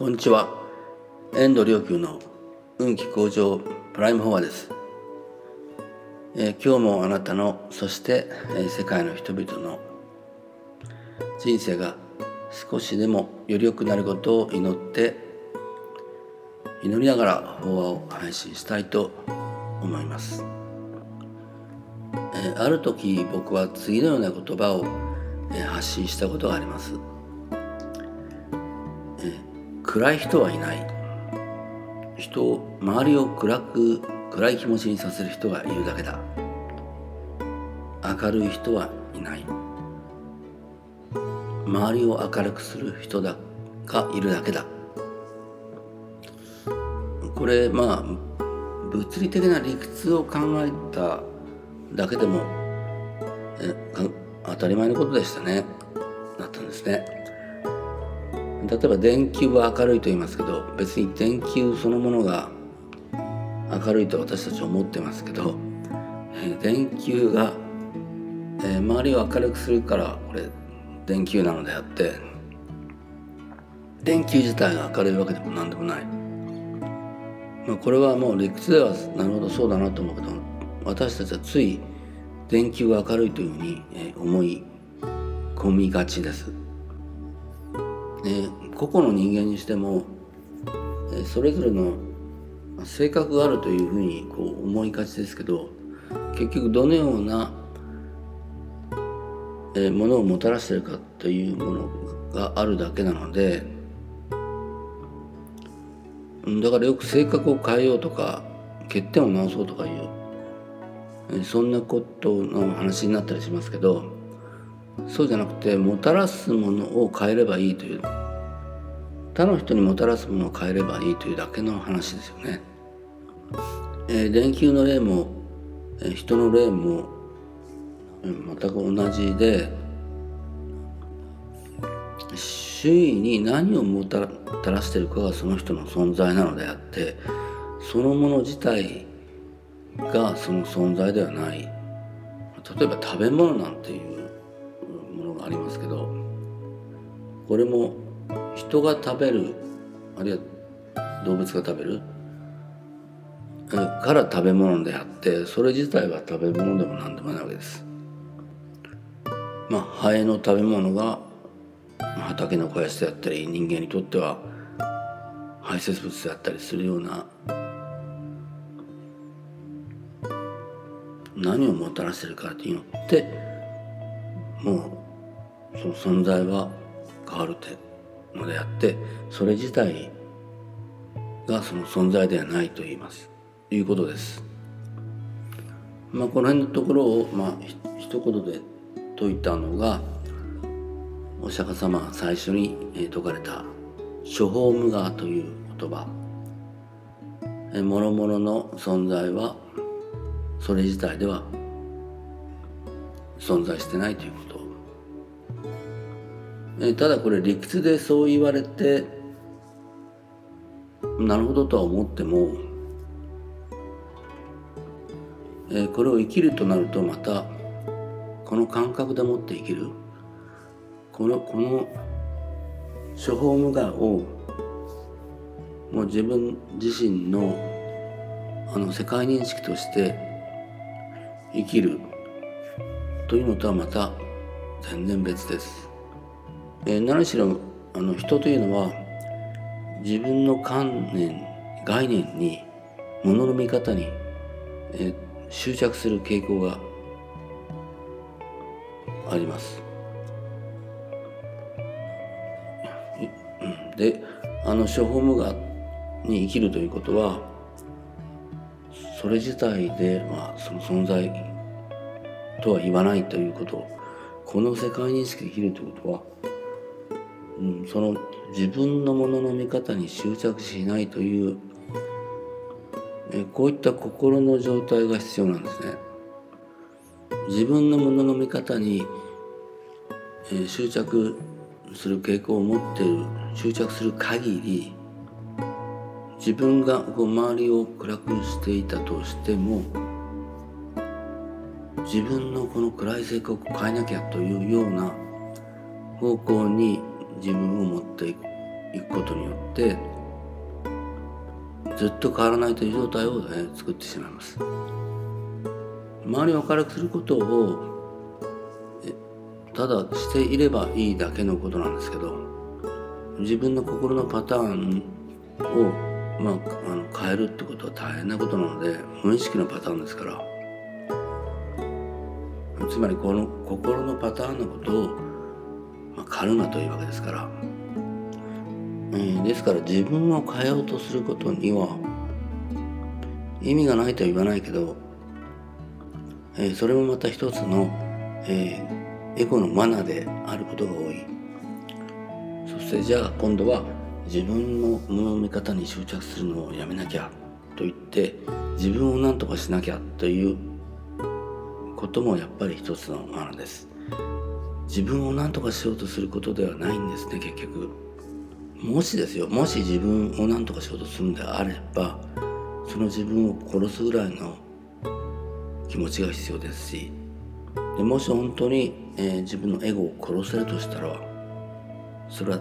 こんにちは。遠藤良久の運気向上プライムフォアです、えー、今日もあなたのそして、えー、世界の人々の人生が少しでもより良くなることを祈って祈りながら法話を配信したいと思います、えー、ある時僕は次のような言葉を、え発信したことがあります。暗い人はいない。人を周りを暗く暗い気持ちにさせる人がいるだけだ。明るい人はいない。周りを明るくする人だがいるだけだ。これまあ物理的な理屈を考えただけでもえ当たり前のことでしたね。だったんですね。例えば電球は明るいと言いますけど別に電球そのものが明るいと私たちは思ってますけど、えー、電球が、えー、周りを明るくするからこれ電球なのであって電球自体が明るいわけでも何でもない、まあ、これはもう理屈ではなるほどそうだなと思うけど私たちはつい電球が明るいというふうに思い込みがちです。個々の人間にしても、それぞれの性格があるというふうにこう思いがちですけど結局どのような、ものをもたらしているかというものがあるだけなのでだからよく性格を変えようとか欠点を直そうとかいう、そんなことの話になったりしますけどそうじゃなくてもたらすものを変えればいいという他の人にもたらすものを変えればいいというだけの話ですよね。えー、電球の例も、えー、人の例も、えー、全く同じで周囲に何をもたらしているかがその人の存在なのであってそのもの自体がその存在ではない例えば食べ物なんていうものがありますけどこれも人が食べるあるいは動物が食べる？から食べ物であってそれ自体は食べ物でも何でもないわけです。まあハエの食べ物が畑の肥やしであったり人間にとっては排泄物であったりするような何をもたらしてるかによってもうその存在は変わるってのであってそれ自体がその存在ではないと言います。いうことです。まあ、この辺のところを、まあ、一言で説いたのがお釈迦様が最初に説かれた「処方無我」という言葉。諸々の存在はそれ自体では存在してないということ。えただこれ理屈でそう言われてなるほどとは思っても、えこれを生きるとなるとまたこの感覚でもって生きるこのこの処方無我をもう自分自身のあの世界認識として生きるというのとはまた全然別です。えー、何しろあの人というのは自分の観念概念に物の見方に、えー、執着する傾向があります。であの処方無我に生きるということはそれ自体で、まあ、その存在とは言わないということこの世界認識で生きるということはうん、その自分のものの見方に執着しないというえこういった心の状態が必要なんですね。自分のものの見方に、え執着する傾向を持ってる執着する限り自分がこう周りを暗くしていたとしても自分のこの暗い性格を変えなきゃというような方向に自分を持っていくことによってずっと変わらないという状態を、ね、作ってしまいます。周りを明るくすることをただしていればいいだけのことなんですけど自分の心のパターンを、まあ、あの変えるってことは大変なことなので無意識のパターンですからつまりこの心のパターンのことを、まあ、カルマというわけですから、えー、ですから自分を変えようとすることには意味がないとは言わないけど、えー、それもまた一つの、えー、エゴの罠であることが多い。そしてじゃあ今度は自分のもの見方に執着するのをやめなきゃと言って自分を何とかしなきゃということもやっぱり一つの罠です。自分を何とかしようとすることではないんですね結局。もしですよもし自分を何とかしようとするんであればその自分を殺すぐらいの気持ちが必要ですしでもし本当に、えー、自分のエゴを殺せるとしたらそれは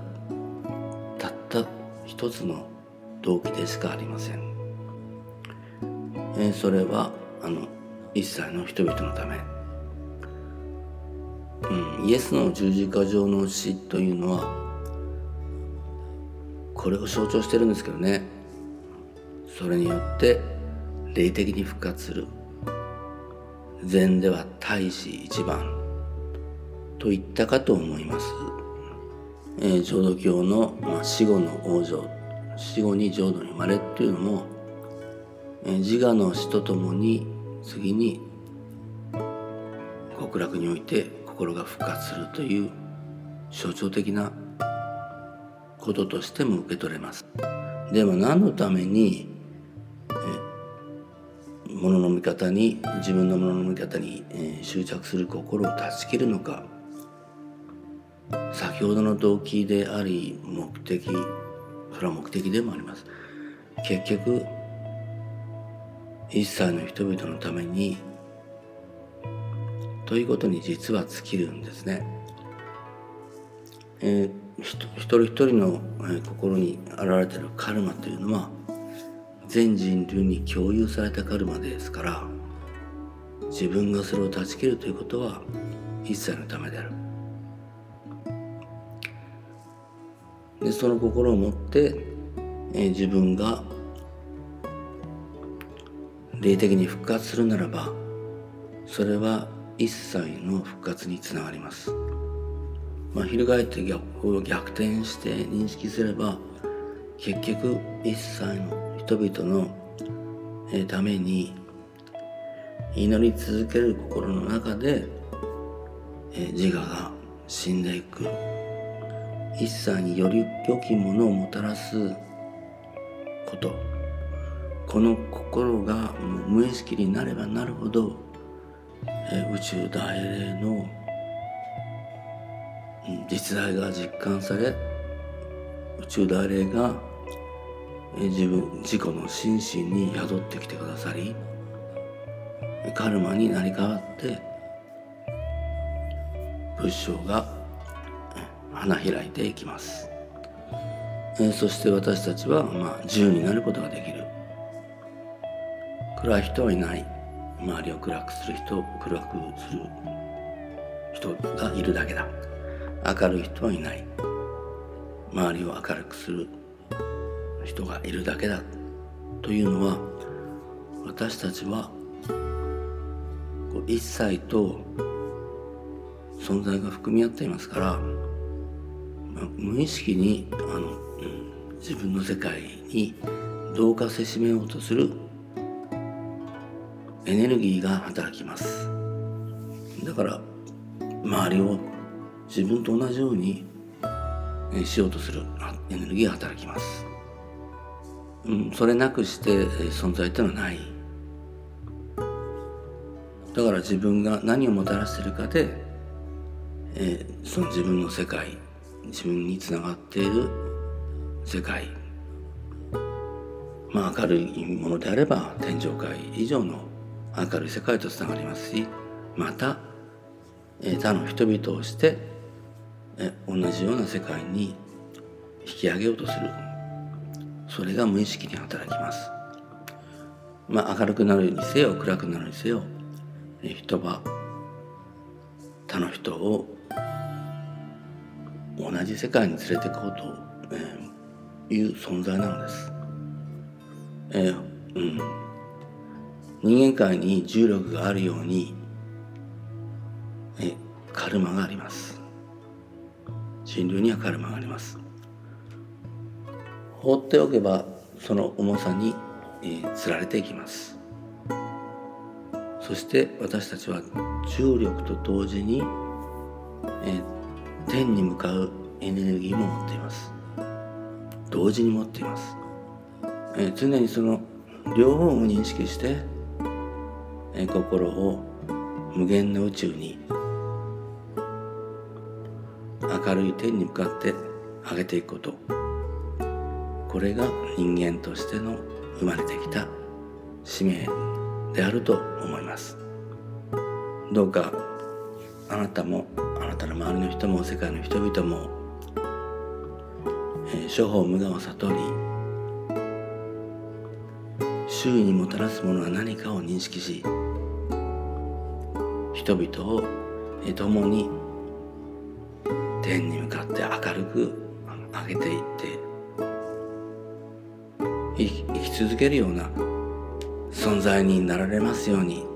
たった一つの動機でしかありません、えー、それはあの一切の人々のため、うん、イエスの十字架上の死というのはこれを象徴してるんですけどね。それによって霊的に復活する。禅では大使一番。と言ったかと思います、えー、浄土教の、まあ、死後の往生死後に浄土に生まれっていうのも、えー、自我の死とともに次に極楽において心が復活するという象徴的なこととしても受け取れます。でも何のためにものの見方に自分のものの見方に、え執着する心を断ち切るのか。先ほどの動機であり目的それは目的でもあります。結局一切の人々のためにということに実は尽きるんですね。えー、一人一人の、え心に現れてるカルマというのは全人類に共有されたカルマですから自分がそれを断ち切るということは一切のためである。でその心を持って、えー、自分が霊的に復活するならばそれは一切の復活につながります。まあ、翻って逆を逆転して認識すれば結局一切の人々のために祈り続ける心の中で自我が死んでいく一切により良きものをもたらすことこの心が無意識になればなるほど、宇宙大霊の実在が実感され宇宙大霊が、自分自己の心身に宿ってきてくださりカルマになり変わって仏性が花開いていきます、そして私たちは、まあ、自由になることができる。暗い人はいない。周りを暗くする人暗くする人がいるだけだ。明るい人はいない。周りを明るくする人がいるだけだというのは私たちは一切と存在が含み合っていますから、無意識にあの、自分の世界に同化せしめようとするエネルギーが働きます。だから周りを自分と同じようにしようとするエネルギーが働きます、うん、それなくして存在っていうのはない。だから自分が何をもたらしているかで、えー、その自分の世界自分につながっている世界。まあ明るいものであれば天上界以上の明るい世界とつながりますしまた他の人々をして同じような世界に引き上げようとする。それが無意識に働きます。まあ明るくなるにせよ暗くなるにせよ人は他の人を同じ世界に連れて行こうと、いう存在なのです。えー、うん、人間界に重力があるように、え、カルマがあります。人類にはカルマがあります。放っておけばその重さに、えー、つられていきます。そして私たちは重力と同時に、え、天に向かうエネルギーも持っています同時に持っています、え、常にその両方を認識して、心を無限の宇宙に明るい天に向かって上げていくこと。これが人間としての生まれてきた使命であると思います。どうかあなたもあなたの周りの人も世界の人々も、えー、諸法無我を悟り周囲にもたらすものは何かを認識し人々を、共に天に向かって明るく上げていって生き続けるような存在になられますように。